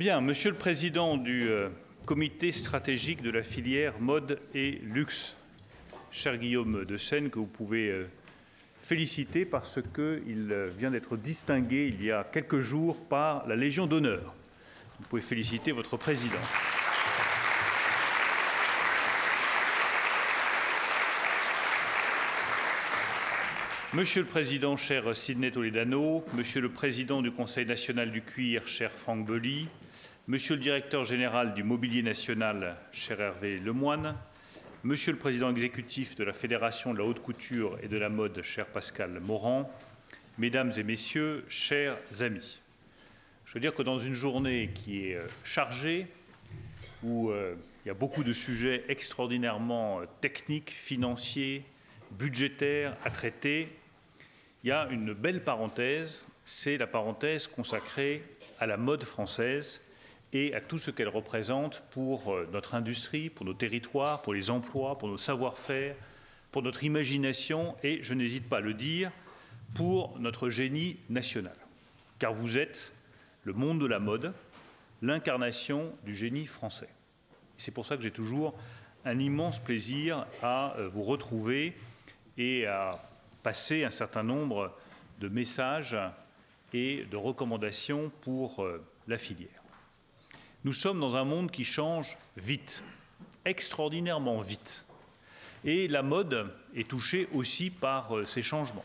Bien, Monsieur le Président du euh, Comité stratégique de la filière mode et luxe, cher Guillaume de Seine, que vous pouvez euh, féliciter parce qu'il euh, vient d'être distingué il y a quelques jours par la Légion d'honneur. Vous pouvez féliciter votre Président. Monsieur le Président, cher Sidney Toledano, Monsieur le Président du Conseil national du cuir, cher Franck Belly, Monsieur le Directeur général du Mobilier national, cher Hervé Lemoine, Monsieur le Président exécutif de la Fédération de la haute couture et de la mode, cher Pascal Morand, Mesdames et Messieurs, chers amis, je veux dire que dans une journée qui est euh, chargée, où euh, il y a beaucoup de sujets extraordinairement euh, techniques, financiers, budgétaires à traiter, il y a une belle parenthèse, c'est la parenthèse consacrée à la mode française et à tout ce qu'elle représente pour euh, notre industrie, pour nos territoires, pour les emplois, pour nos savoir-faire, pour notre imagination et, je n'hésite pas à le dire, pour notre génie national. Car vous êtes le monde de la mode, l'incarnation du génie français. C'est pour ça que j'ai toujours un immense plaisir à euh, vous retrouver et à passer un certain nombre de messages et de recommandations pour euh, la filière. Nous sommes dans un monde qui change vite, extraordinairement vite. Et la mode est touchée aussi par euh, ces changements.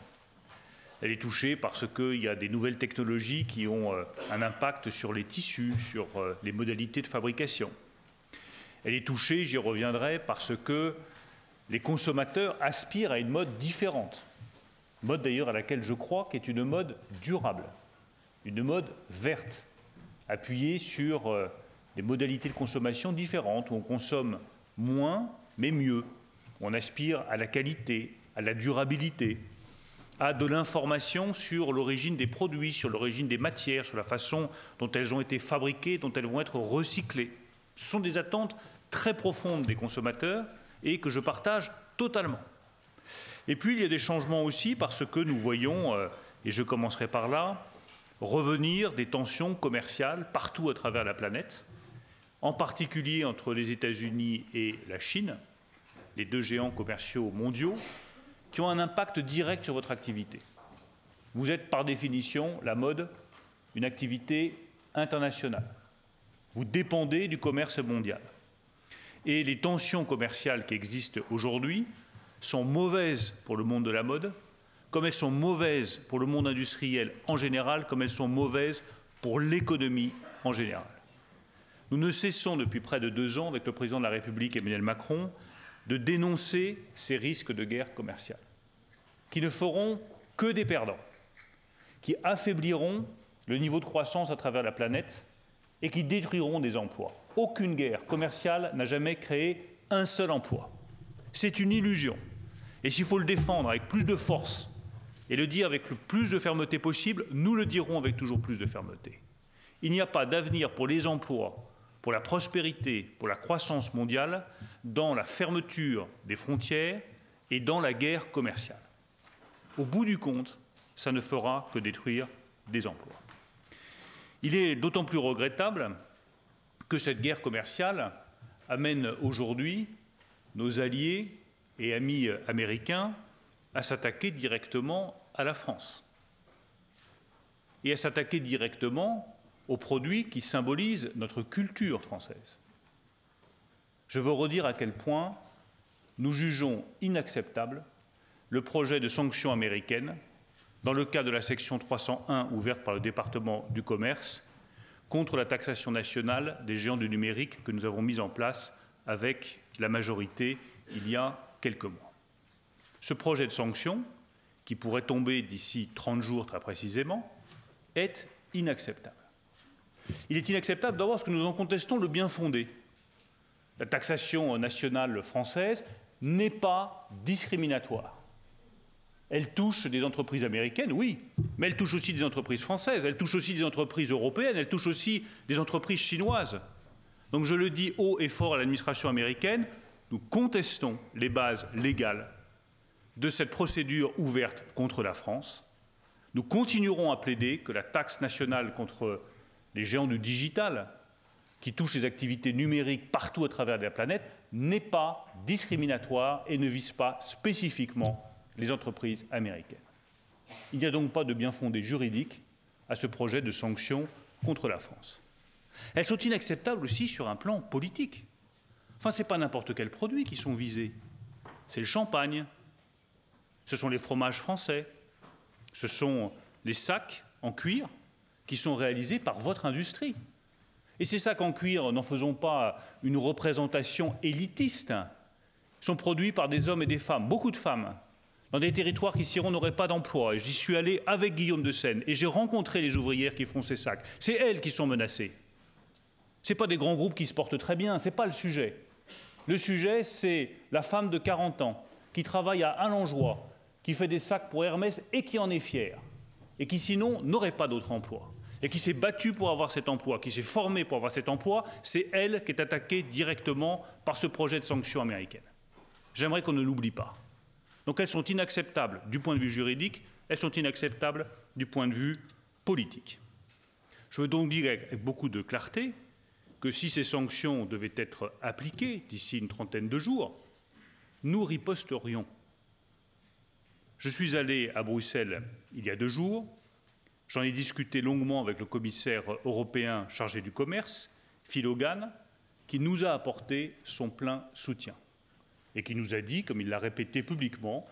Elle est touchée parce qu'il y a des nouvelles technologies qui ont euh, un impact sur les tissus, sur les modalités de fabrication. Elle est touchée, j'y reviendrai, parce que les consommateurs aspirent à une mode différente mode d'ailleurs à laquelle je crois, qui est une mode durable, une mode verte, appuyée sur euh, des modalités de consommation différentes, où on consomme moins mais mieux, on aspire à la qualité, à la durabilité, à de l'information sur l'origine des produits, sur l'origine des matières, sur la façon dont elles ont été fabriquées, dont elles vont être recyclées. Ce sont des attentes très profondes des consommateurs et que je partage totalement. Et puis il y a des changements aussi parce que nous voyons, euh, et je commencerai par là, revenir des tensions commerciales partout à travers la planète, en particulier entre les États-Unis et la Chine, les deux géants commerciaux mondiaux, qui ont un impact direct sur votre activité. Vous êtes par définition, la mode, une activité internationale. Vous dépendez du commerce mondial. Et les tensions commerciales qui existent aujourd'hui sont mauvaises pour le monde de la mode, comme elles sont mauvaises pour le monde industriel en général, comme elles sont mauvaises pour l'économie en général. Nous ne cessons depuis près de deux ans, avec le président de la République Emmanuel Macron, de dénoncer ces risques de guerre commerciale, qui ne feront que des perdants, qui affaibliront le niveau de croissance à travers la planète et qui détruiront des emplois. Aucune guerre commerciale n'a jamais créé un seul emploi. C'est une illusion. Et s'il faut le défendre avec plus de force et le dire avec le plus de fermeté possible, nous le dirons avec toujours plus de fermeté. Il n'y a pas d'avenir pour les emplois, pour la prospérité, pour la croissance mondiale dans la fermeture des frontières et dans la guerre commerciale. Au bout du compte, ça ne fera que détruire des emplois. Il est d'autant plus regrettable que cette guerre commerciale amène aujourd'hui nos alliés et amis américains à s'attaquer directement à la France et à s'attaquer directement aux produits qui symbolisent notre culture française. Je veux redire à quel point nous jugeons inacceptable le projet de sanctions américaines dans le cas de la section 301 ouverte par le département du commerce contre la taxation nationale des géants du numérique que nous avons mise en place avec la majorité il y a quelques mois. Ce projet de sanction, qui pourrait tomber d'ici 30 jours très précisément, est inacceptable. Il est inacceptable d'abord parce que nous en contestons le bien fondé. La taxation nationale française n'est pas discriminatoire. Elle touche des entreprises américaines, oui, mais elle touche aussi des entreprises françaises, elle touche aussi des entreprises européennes, elle touche aussi des entreprises chinoises. Donc je le dis haut et fort à l'administration américaine, nous contestons les bases légales de cette procédure ouverte contre la France. Nous continuerons à plaider que la taxe nationale contre les géants du digital qui touche les activités numériques partout à travers la planète n'est pas discriminatoire et ne vise pas spécifiquement les entreprises américaines. Il n'y a donc pas de bien fondé juridique à ce projet de sanctions contre la France. Elles sont inacceptables aussi sur un plan politique. Enfin, ce n'est pas n'importe quel produit qui sont visés. C'est le champagne, ce sont les fromages français, ce sont les sacs en cuir qui sont réalisés par votre industrie. Et ces sacs en cuir, n'en faisons pas une représentation élitiste, sont produits par des hommes et des femmes, beaucoup de femmes, dans des territoires qui, sinon, n'auraient pas d'emploi. Et j'y suis allé avec Guillaume de Seine et j'ai rencontré les ouvrières qui font ces sacs. C'est elles qui sont menacées. Ce pas des grands groupes qui se portent très bien, ce n'est pas le sujet. Le sujet, c'est la femme de 40 ans qui travaille à Allenjoie, qui fait des sacs pour Hermès et qui en est fière, et qui sinon n'aurait pas d'autre emploi, et qui s'est battue pour avoir cet emploi, qui s'est formée pour avoir cet emploi, c'est elle qui est attaquée directement par ce projet de sanctions américaines. J'aimerais qu'on ne l'oublie pas. Donc elles sont inacceptables du point de vue juridique, elles sont inacceptables du point de vue politique. Je veux donc dire avec beaucoup de clarté que si ces sanctions devaient être appliquées d'ici une trentaine de jours, nous riposterions. Je suis allé à Bruxelles il y a deux jours, j'en ai discuté longuement avec le commissaire européen chargé du commerce, Phil Hogan, qui nous a apporté son plein soutien et qui nous a dit, comme il l'a répété publiquement,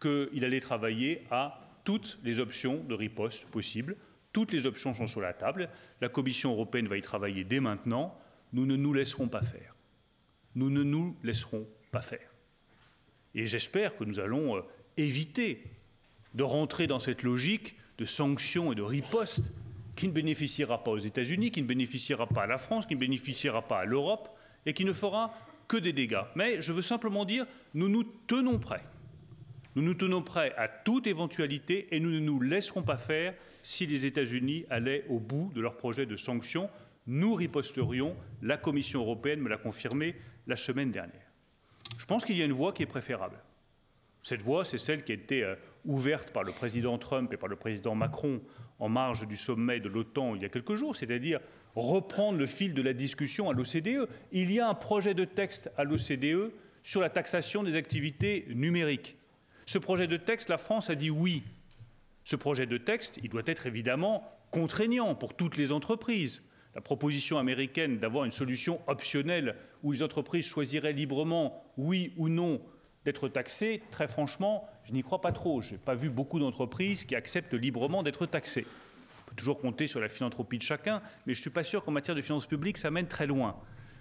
qu'il allait travailler à toutes les options de riposte possibles. Toutes les options sont sur la table. La Commission européenne va y travailler dès maintenant. Nous ne nous laisserons pas faire. Nous ne nous laisserons pas faire. Et j'espère que nous allons euh, éviter de rentrer dans cette logique de sanctions et de riposte qui ne bénéficiera pas aux États-Unis, qui ne bénéficiera pas à la France, qui ne bénéficiera pas à l'Europe et qui ne fera que des dégâts. Mais je veux simplement dire, nous nous tenons prêts. Nous nous tenons prêts à toute éventualité et nous ne nous laisserons pas faire si les États-Unis allaient au bout de leur projet de sanctions. Nous riposterions. La Commission européenne me l'a confirmé la semaine dernière. Je pense qu'il y a une voie qui est préférable. Cette voie, c'est celle qui a été euh, ouverte par le président Trump et par le président Macron en marge du sommet de l'OTAN il y a quelques jours, c'est-à-dire reprendre le fil de la discussion à l'OCDE. Il y a un projet de texte à l'OCDE sur la taxation des activités numériques. Ce projet de texte, la France a dit oui. Ce projet de texte, il doit être évidemment contraignant pour toutes les entreprises. La proposition américaine d'avoir une solution optionnelle où les entreprises choisiraient librement, oui ou non, d'être taxées, très franchement, je n'y crois pas trop. Je n'ai pas vu beaucoup d'entreprises qui acceptent librement d'être taxées. On peut toujours compter sur la philanthropie de chacun, mais je ne suis pas sûr qu'en matière de finances publiques, ça mène très loin.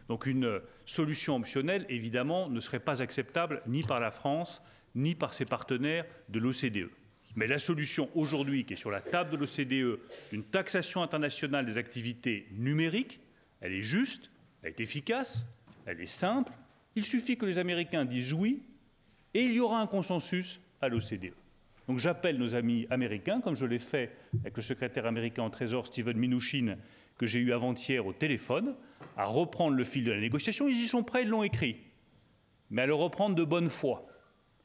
Donc une solution optionnelle, évidemment, ne serait pas acceptable ni par la France, ni par ses partenaires de l'OCDE. Mais la solution aujourd'hui qui est sur la table de l'OCDE, d'une taxation internationale des activités numériques, elle est juste, elle est efficace, elle est simple. Il suffit que les Américains disent oui, et il y aura un consensus à l'OCDE. Donc j'appelle nos amis américains, comme je l'ai fait avec le secrétaire américain en Trésor Steven Mnuchin, que j'ai eu avant-hier au téléphone, à reprendre le fil de la négociation. Ils y sont prêts, ils l'ont écrit, mais à le reprendre de bonne foi,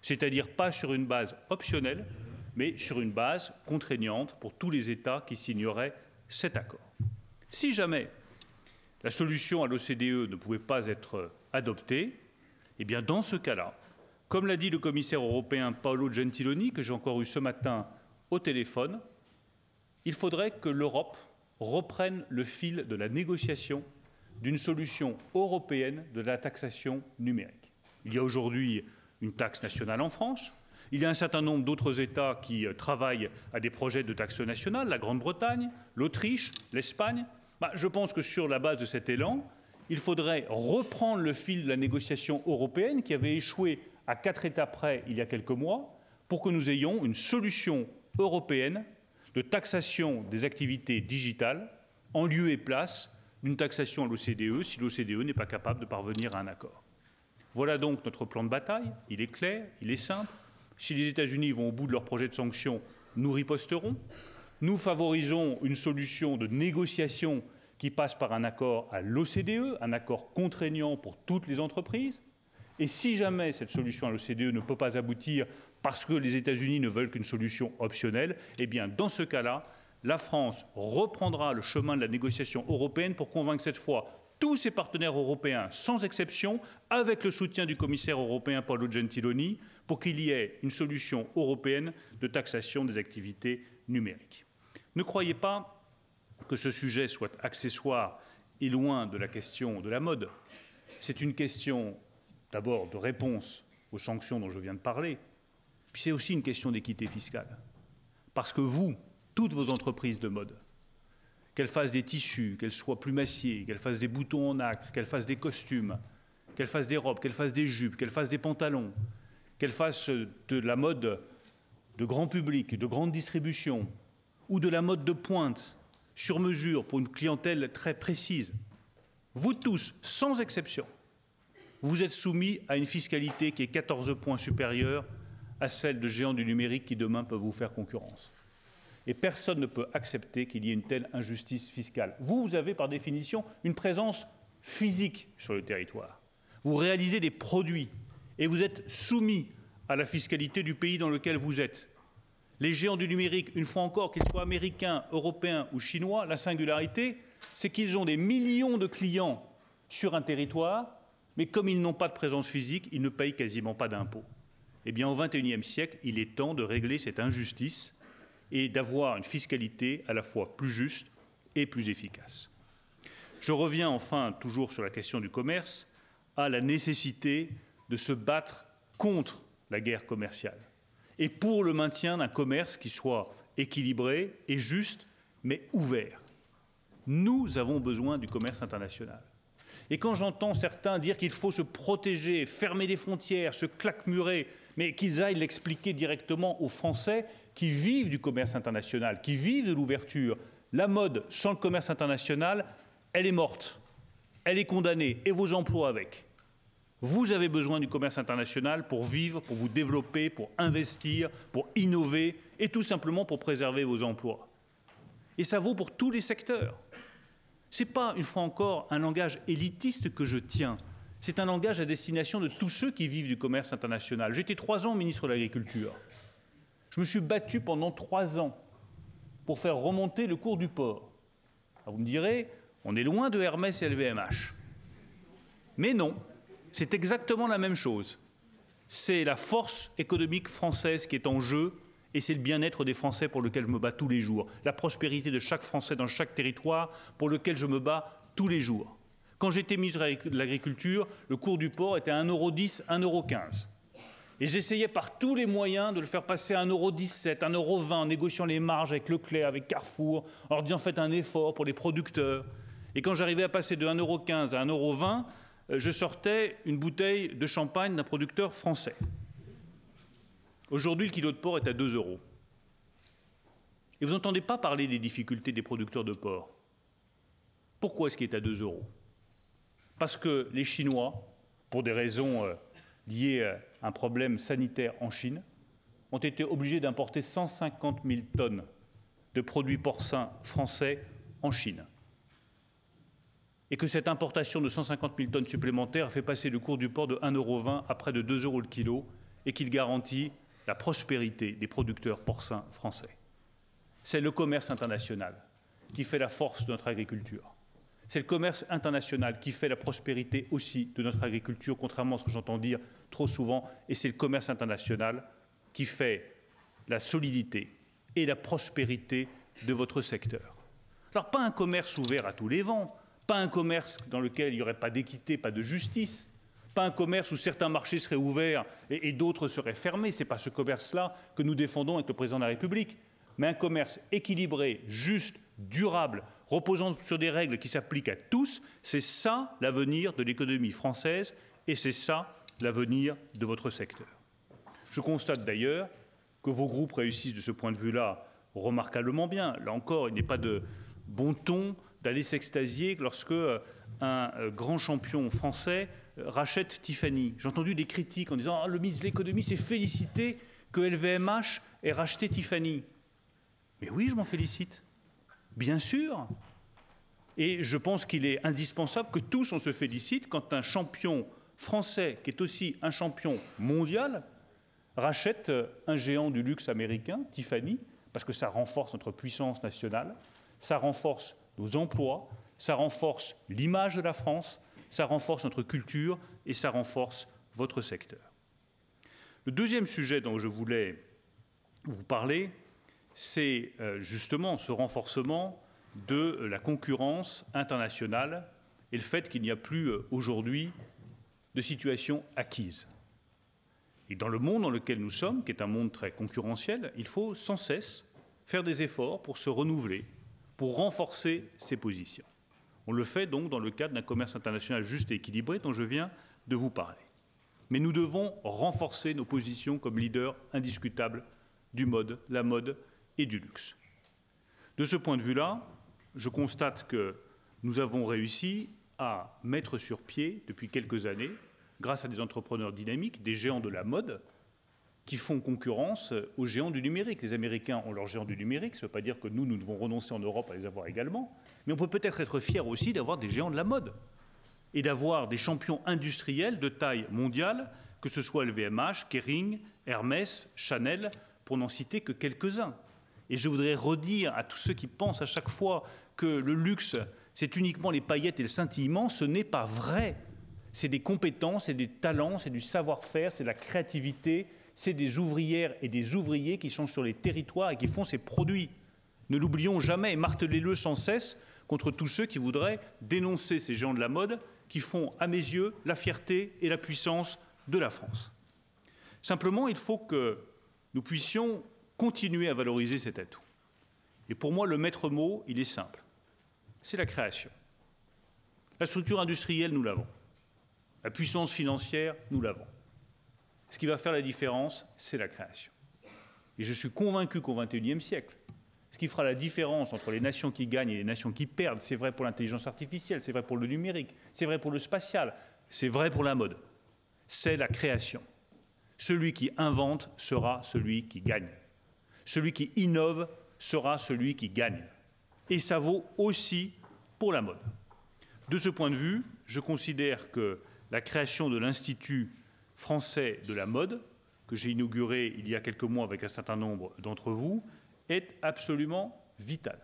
c'est-à-dire pas sur une base optionnelle, mais sur une base contraignante pour tous les États qui signeraient cet accord. Si jamais la solution à l'OCDE ne pouvait pas être adoptée, eh bien dans ce cas-là, comme l'a dit le commissaire européen Paolo Gentiloni, que j'ai encore eu ce matin au téléphone, il faudrait que l'Europe reprenne le fil de la négociation d'une solution européenne de la taxation numérique. Il y a aujourd'hui une taxe nationale en France. Il y a un certain nombre d'autres États qui euh, travaillent à des projets de taxe nationale, la Grande-Bretagne, l'Autriche, l'Espagne. Bah, je pense que sur la base de cet élan, il faudrait reprendre le fil de la négociation européenne qui avait échoué à quatre états près il y a quelques mois pour que nous ayons une solution européenne de taxation des activités digitales en lieu et place d'une taxation à l'OCDE si l'OCDE n'est pas capable de parvenir à un accord. Voilà donc notre plan de bataille. Il est clair, il est simple. Si les États-Unis vont au bout de leur projet de sanctions, nous riposterons. Nous favorisons une solution de négociation qui passe par un accord à l'OCDE, un accord contraignant pour toutes les entreprises. Et si jamais cette solution à l'OCDE ne peut pas aboutir parce que les États-Unis ne veulent qu'une solution optionnelle, eh bien, dans ce cas-là, la France reprendra le chemin de la négociation européenne pour convaincre cette fois tous ses partenaires européens, sans exception, avec le soutien du commissaire européen Paolo Gentiloni, pour qu'il y ait une solution européenne de taxation des activités numériques. Ne croyez pas que ce sujet soit accessoire et loin de la question de la mode. C'est une question d'abord de réponse aux sanctions dont je viens de parler, puis c'est aussi une question d'équité fiscale. Parce que vous, toutes vos entreprises de mode, qu'elles fassent des tissus, qu'elles soient plumassiers, qu'elles fassent des boutons en acre, qu'elles fassent des costumes, qu'elles fassent des robes, qu'elles fassent des jupes, qu'elles fassent des pantalons, qu'elles fassent de la mode de grand public, de grande distribution, ou de la mode de pointe, sur mesure, pour une clientèle très précise, vous tous, sans exception, vous êtes soumis à une fiscalité qui est 14 points supérieure à celle de géants du numérique qui demain peuvent vous faire concurrence. Et personne ne peut accepter qu'il y ait une telle injustice fiscale. Vous, vous avez par définition une présence physique sur le territoire. Vous réalisez des produits et vous êtes soumis à la fiscalité du pays dans lequel vous êtes. Les géants du numérique, une fois encore, qu'ils soient américains, européens ou chinois, la singularité, c'est qu'ils ont des millions de clients sur un territoire, mais comme ils n'ont pas de présence physique, ils ne payent quasiment pas d'impôts. Eh bien, au XXIe siècle, il est temps de régler cette injustice et d'avoir une fiscalité à la fois plus juste et plus efficace. Je reviens enfin, toujours sur la question du commerce, à la nécessité de se battre contre la guerre commerciale et pour le maintien d'un commerce qui soit équilibré et juste, mais ouvert. Nous avons besoin du commerce international. Et quand j'entends certains dire qu'il faut se protéger, fermer les frontières, se claquemurer, mais qu'ils aillent l'expliquer directement aux Français qui vivent du commerce international, qui vivent de l'ouverture, la mode sans le commerce international, elle est morte, elle est condamnée, et vos emplois avec. Vous avez besoin du commerce international pour vivre, pour vous développer, pour investir, pour innover, et tout simplement pour préserver vos emplois. Et ça vaut pour tous les secteurs. N'est pas, une fois encore, un langage élitiste que je tiens. C'est un langage à destination de tous ceux qui vivent du commerce international. J'étais trois ans ministre de l'Agriculture. Je me suis battu pendant trois ans pour faire remonter le cours du port. vous me direz, on est loin de Hermès et LVMH. Mais non, c'est exactement la même chose. C'est la force économique française qui est en jeu et c'est le bien-être des Français pour lequel je me bats tous les jours, la prospérité de chaque Français dans chaque territoire pour lequel je me bats tous les jours. Quand j'étais ministre de l'Agriculture, le cours du porc était à 1,10€, 1,15€. Et j'essayais par tous les moyens de le faire passer à 1,17€, 1,20€, en négociant les marges avec Leclerc, avec Carrefour, en leur disant faites un effort pour les producteurs. Et quand j'arrivais à passer de 1,15€ à 1,20€, euh, je sortais une bouteille de champagne d'un producteur français. Aujourd'hui, le kilo de porc est à 2 euros. Et vous n'entendez pas parler des difficultés des producteurs de porc. Pourquoi est-ce qu'il est à 2 euros? Parce que les Chinois, pour des raisons euh, liées à un problème sanitaire en Chine, ont été obligés d'importer 150 000 tonnes de produits porcins français en Chine. Et que cette importation de 150 000 tonnes supplémentaires a fait passer le cours du porc de 1,20 euros à près de 2 euros le kilo et qu'il garantit la prospérité des producteurs porcins français. C'est le commerce international qui fait la force de notre agriculture. C'est le commerce international qui fait la prospérité aussi de notre agriculture, contrairement à ce que j'entends dire trop souvent, et c'est le commerce international qui fait la solidité et la prospérité de votre secteur. Alors pas un commerce ouvert à tous les vents, pas un commerce dans lequel il n'y aurait pas d'équité, pas de justice, pas un commerce où certains marchés seraient ouverts et, d'autres seraient fermés. Ce n'est pas ce commerce-là que nous défendons avec le président de la République, mais un commerce équilibré, juste, durable, reposant sur des règles qui s'appliquent à tous. C'est ça l'avenir de l'économie française et c'est ça l'avenir de votre secteur. Je constate d'ailleurs que vos groupes réussissent de ce point de vue-là remarquablement bien. Là encore, il n'est pas de bon ton d'aller s'extasier lorsque euh, un euh, grand champion français rachète Tiffany. J'ai entendu des critiques en disant ah, le ministre de l'économie s'est félicité que LVMH ait racheté Tiffany. Mais oui, je m'en félicite. Bien sûr. Et je pense qu'il est indispensable que tous on se félicite quand un champion français, qui est aussi un champion mondial, rachète un géant du luxe américain, Tiffany, parce que ça renforce notre puissance nationale, ça renforce nos emplois, ça renforce l'image de la France, ça renforce notre culture et ça renforce votre secteur. Le deuxième sujet dont je voulais vous parler, c'est euh, justement ce renforcement de la concurrence internationale et le fait qu'il n'y a plus euh, aujourd'hui de situation acquise. Et dans le monde dans lequel nous sommes, qui est un monde très concurrentiel, il faut sans cesse faire des efforts pour se renouveler, pour renforcer ses positions. On le fait donc dans le cadre d'un commerce international juste et équilibré dont je viens de vous parler. Mais nous devons renforcer nos positions comme leader indiscutable du mode, la mode et du luxe. De ce point de vue-là, je constate que nous avons réussi à mettre sur pied depuis quelques années, grâce à des entrepreneurs dynamiques, des géants de la mode, qui font concurrence aux géants du numérique. Les Américains ont leurs géants du numérique, ça ne veut pas dire que nous, nous devons renoncer en Europe à les avoir également, mais on peut peut-être être fier aussi d'avoir des géants de la mode et d'avoir des champions industriels de taille mondiale, que ce soit LVMH, Kering, Hermès, Chanel, pour n'en citer que quelques-uns. Et je voudrais redire à tous ceux qui pensent à chaque fois que le luxe, c'est uniquement les paillettes et le scintillement, ce n'est pas vrai. C'est des compétences, c'est des talents, c'est du savoir-faire, c'est de la créativité, c'est des ouvrières et des ouvriers qui sont sur les territoires et qui font ces produits. Ne l'oublions jamais et martelez-le sans cesse contre tous ceux qui voudraient dénoncer ces gens de la mode qui font, à mes yeux, la fierté et la puissance de la France. Simplement, il faut que nous puissions continuer à valoriser cet atout. Et pour moi, le maître mot, il est simple. C'est la création. La structure industrielle, nous l'avons. La puissance financière, nous l'avons. Ce qui va faire la différence, c'est la création. Et je suis convaincu qu'au XXIe siècle, ce qui fera la différence entre les nations qui gagnent et les nations qui perdent, c'est vrai pour l'intelligence artificielle, c'est vrai pour le numérique, c'est vrai pour le spatial, c'est vrai pour la mode. C'est la création. Celui qui invente sera celui qui gagne. Celui qui innove sera celui qui gagne. Et ça vaut aussi pour la mode. De ce point de vue, je considère que la création de l'Institut français de la mode, que j'ai inauguré il y a quelques mois avec un certain nombre d'entre vous, est absolument vital.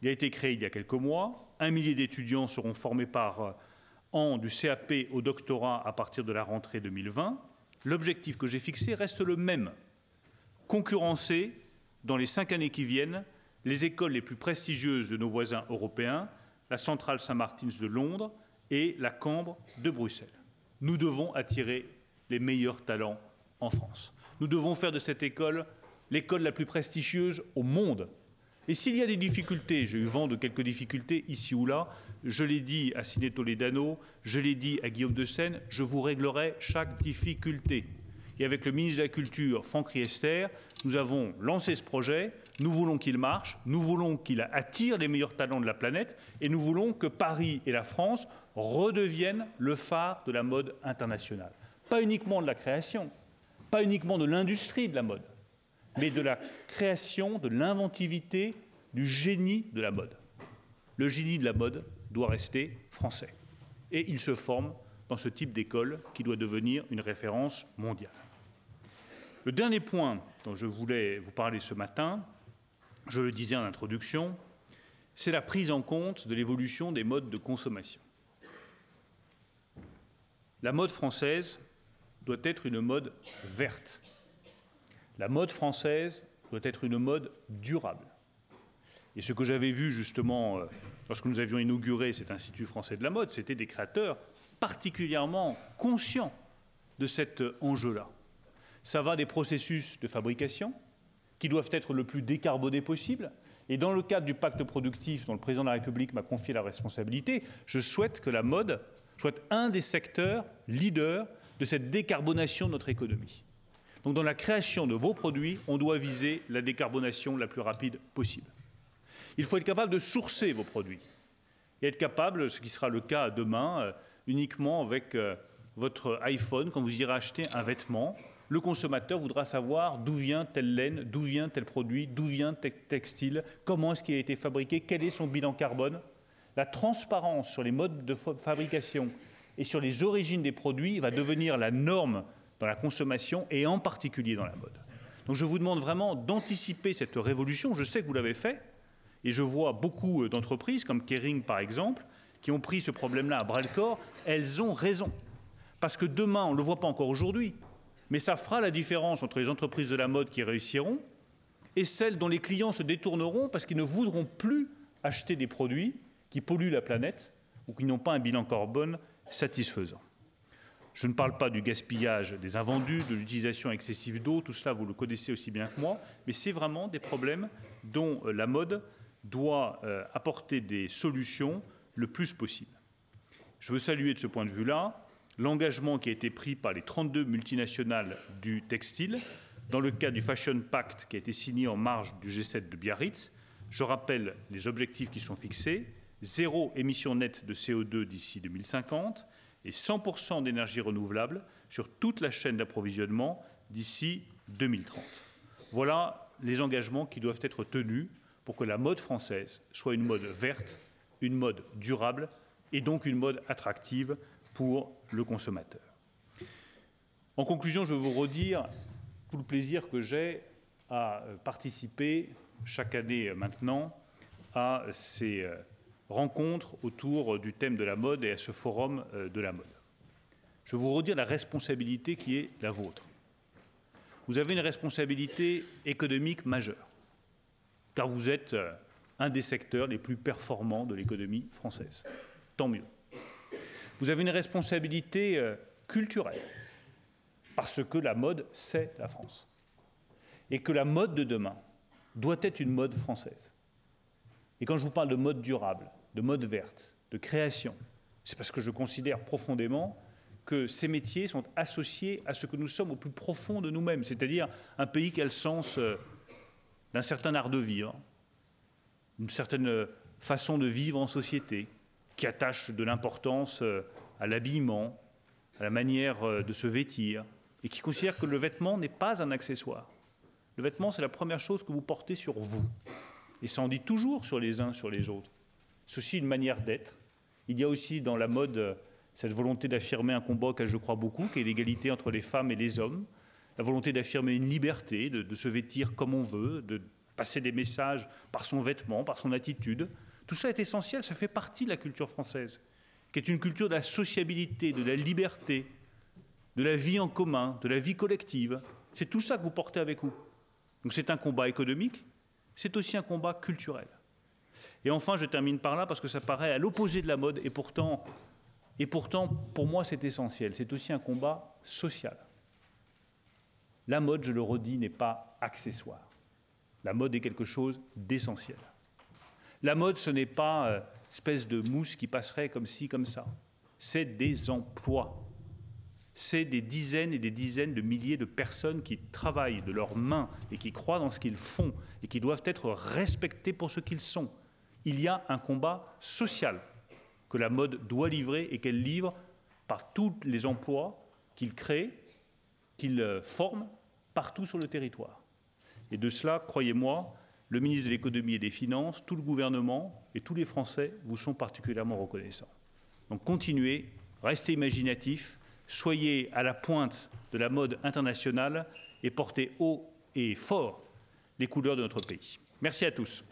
Il a été créé il y a quelques mois. Un millier d'étudiants seront formés par euh, an du CAP au doctorat à partir de la rentrée 2020. L'objectif que j'ai fixé reste le même concurrencer dans les cinq années qui viennent les écoles les plus prestigieuses de nos voisins européens, la Centrale Saint-Martins de Londres et la Cambre de Bruxelles. Nous devons attirer les meilleurs talents en France. Nous devons faire de cette école l'école la plus prestigieuse au monde. Et s'il y a des difficultés, j'ai eu vent de quelques difficultés ici ou là, je l'ai dit à Siné Toledano, je l'ai dit à Guillaume de Seine, je vous réglerai chaque difficulté. Et avec le ministre de la Culture, Franck Riester, nous avons lancé ce projet, nous voulons qu'il marche, nous voulons qu'il attire les meilleurs talents de la planète, et nous voulons que Paris et la France redeviennent le phare de la mode internationale. Pas uniquement de la création, pas uniquement de l'industrie de la mode, mais de la création, de l'inventivité, du génie de la mode. Le génie de la mode doit rester français. Et il se forme dans ce type d'école qui doit devenir une référence mondiale. Le dernier point dont je voulais vous parler ce matin, je le disais en introduction, c'est la prise en compte de l'évolution des modes de consommation. La mode française doit être une mode verte. La mode française doit être une mode durable. Et ce que j'avais vu justement euh, lorsque nous avions inauguré cet Institut français de la mode, c'était des créateurs particulièrement conscients de cet enjeu-là. Ça va des processus de fabrication qui doivent être le plus décarbonés possible. Et dans le cadre du pacte productif dont le président de la République m'a confié la responsabilité, je souhaite que la mode soit un des secteurs leaders de cette décarbonation de notre économie. Donc dans la création de vos produits, on doit viser la décarbonation la plus rapide possible. Il faut être capable de sourcer vos produits et être capable, ce qui sera le cas demain, euh, uniquement avec euh, votre iPhone, quand vous irez acheter un vêtement, le consommateur voudra savoir d'où vient telle laine, d'où vient tel produit, d'où vient tel textile, comment est-ce qu'il a été fabriqué, quel est son bilan carbone. La transparence sur les modes de fabrication et sur les origines des produits va devenir la norme dans la consommation et en particulier dans la mode. Donc je vous demande vraiment d'anticiper cette révolution. Je sais que vous l'avez fait. Et je vois beaucoup d'entreprises, comme Kering par exemple, qui ont pris ce problème-là à bras-le-corps. Elles ont raison. Parce que demain, on ne le voit pas encore aujourd'hui, mais ça fera la différence entre les entreprises de la mode qui réussiront et celles dont les clients se détourneront parce qu'ils ne voudront plus acheter des produits qui polluent la planète ou qui n'ont pas un bilan carbone satisfaisant. Je ne parle pas du gaspillage des invendus, de l'utilisation excessive d'eau, tout cela vous le connaissez aussi bien que moi, mais c'est vraiment des problèmes dont euh, la mode doit euh, apporter des solutions le plus possible. Je veux saluer de ce point de vue-là l'engagement qui a été pris par les 32 multinationales du textile dans le cadre du Fashion Pact qui a été signé en marge du G7 de Biarritz. Je rappelle les objectifs qui sont fixés zéro émission nette de CO2 d'ici 2050 et 100% d'énergie renouvelable sur toute la chaîne d'approvisionnement d'ici 2030. Voilà les engagements qui doivent être tenus pour que la mode française soit une mode verte, une mode durable et donc une mode attractive pour le consommateur. En conclusion, je veux vous redire tout le plaisir que j'ai à participer chaque année maintenant à ces euh, rencontre autour du thème de la mode et à ce forum euh, de la mode. Je vous redire la responsabilité qui est la vôtre. Vous avez une responsabilité économique majeure, car vous êtes euh, un des secteurs les plus performants de l'économie française. Tant mieux. Vous avez une responsabilité euh, culturelle, parce que la mode, c'est la France. Et que la mode de demain doit être une mode française. Et quand je vous parle de mode durable, de mode verte, de création, c'est parce que je considère profondément que ces métiers sont associés à ce que nous sommes au plus profond de nous-mêmes, c'est-à-dire un pays qui a le sens euh, d'un certain art de vivre, d'une certaine euh, façon de vivre en société, qui attache de l'importance euh, à l'habillement, à la manière de se vêtir, et qui considère que le vêtement n'est pas un accessoire. Le vêtement, c'est la première chose que vous portez sur vous. Et ça en dit toujours sur les uns, sur les autres. C'est aussi une manière d'être. Il y a aussi dans la mode euh, cette volonté d'affirmer un combat auquel je crois beaucoup, qui est l'égalité entre les femmes et les hommes, la volonté d'affirmer une liberté, de, se vêtir comme on veut, de passer des messages par son vêtement, par son attitude. Tout ça est essentiel, ça fait partie de la culture française, qui est une culture de la sociabilité, de la liberté, de la vie en commun, de la vie collective. C'est tout ça que vous portez avec vous. Donc c'est un combat économique, c'est aussi un combat culturel. Et enfin, je termine par là parce que ça paraît à l'opposé de la mode et pourtant, et pourtant pour moi, c'est essentiel. C'est aussi un combat social. La mode, je le redis, n'est pas accessoire. La mode est quelque chose d'essentiel. La mode, ce n'est pas euh, espèce de mousse qui passerait comme ci, comme ça. C'est des emplois. C'est des dizaines et des dizaines de milliers de personnes qui travaillent de leurs mains et qui croient dans ce qu'ils font et qui doivent être respectés pour ce qu'ils sont il y a un combat social que la mode doit livrer et qu'elle livre par tous les emplois qu'il crée, qu'il euh, forme partout sur le territoire. Et de cela, croyez-moi, le ministre de l'économie et des finances, tout le gouvernement et tous les Français vous sont particulièrement reconnaissants. Donc continuez, restez imaginatifs, soyez à la pointe de la mode internationale et portez haut et fort les couleurs de notre pays. Merci à tous.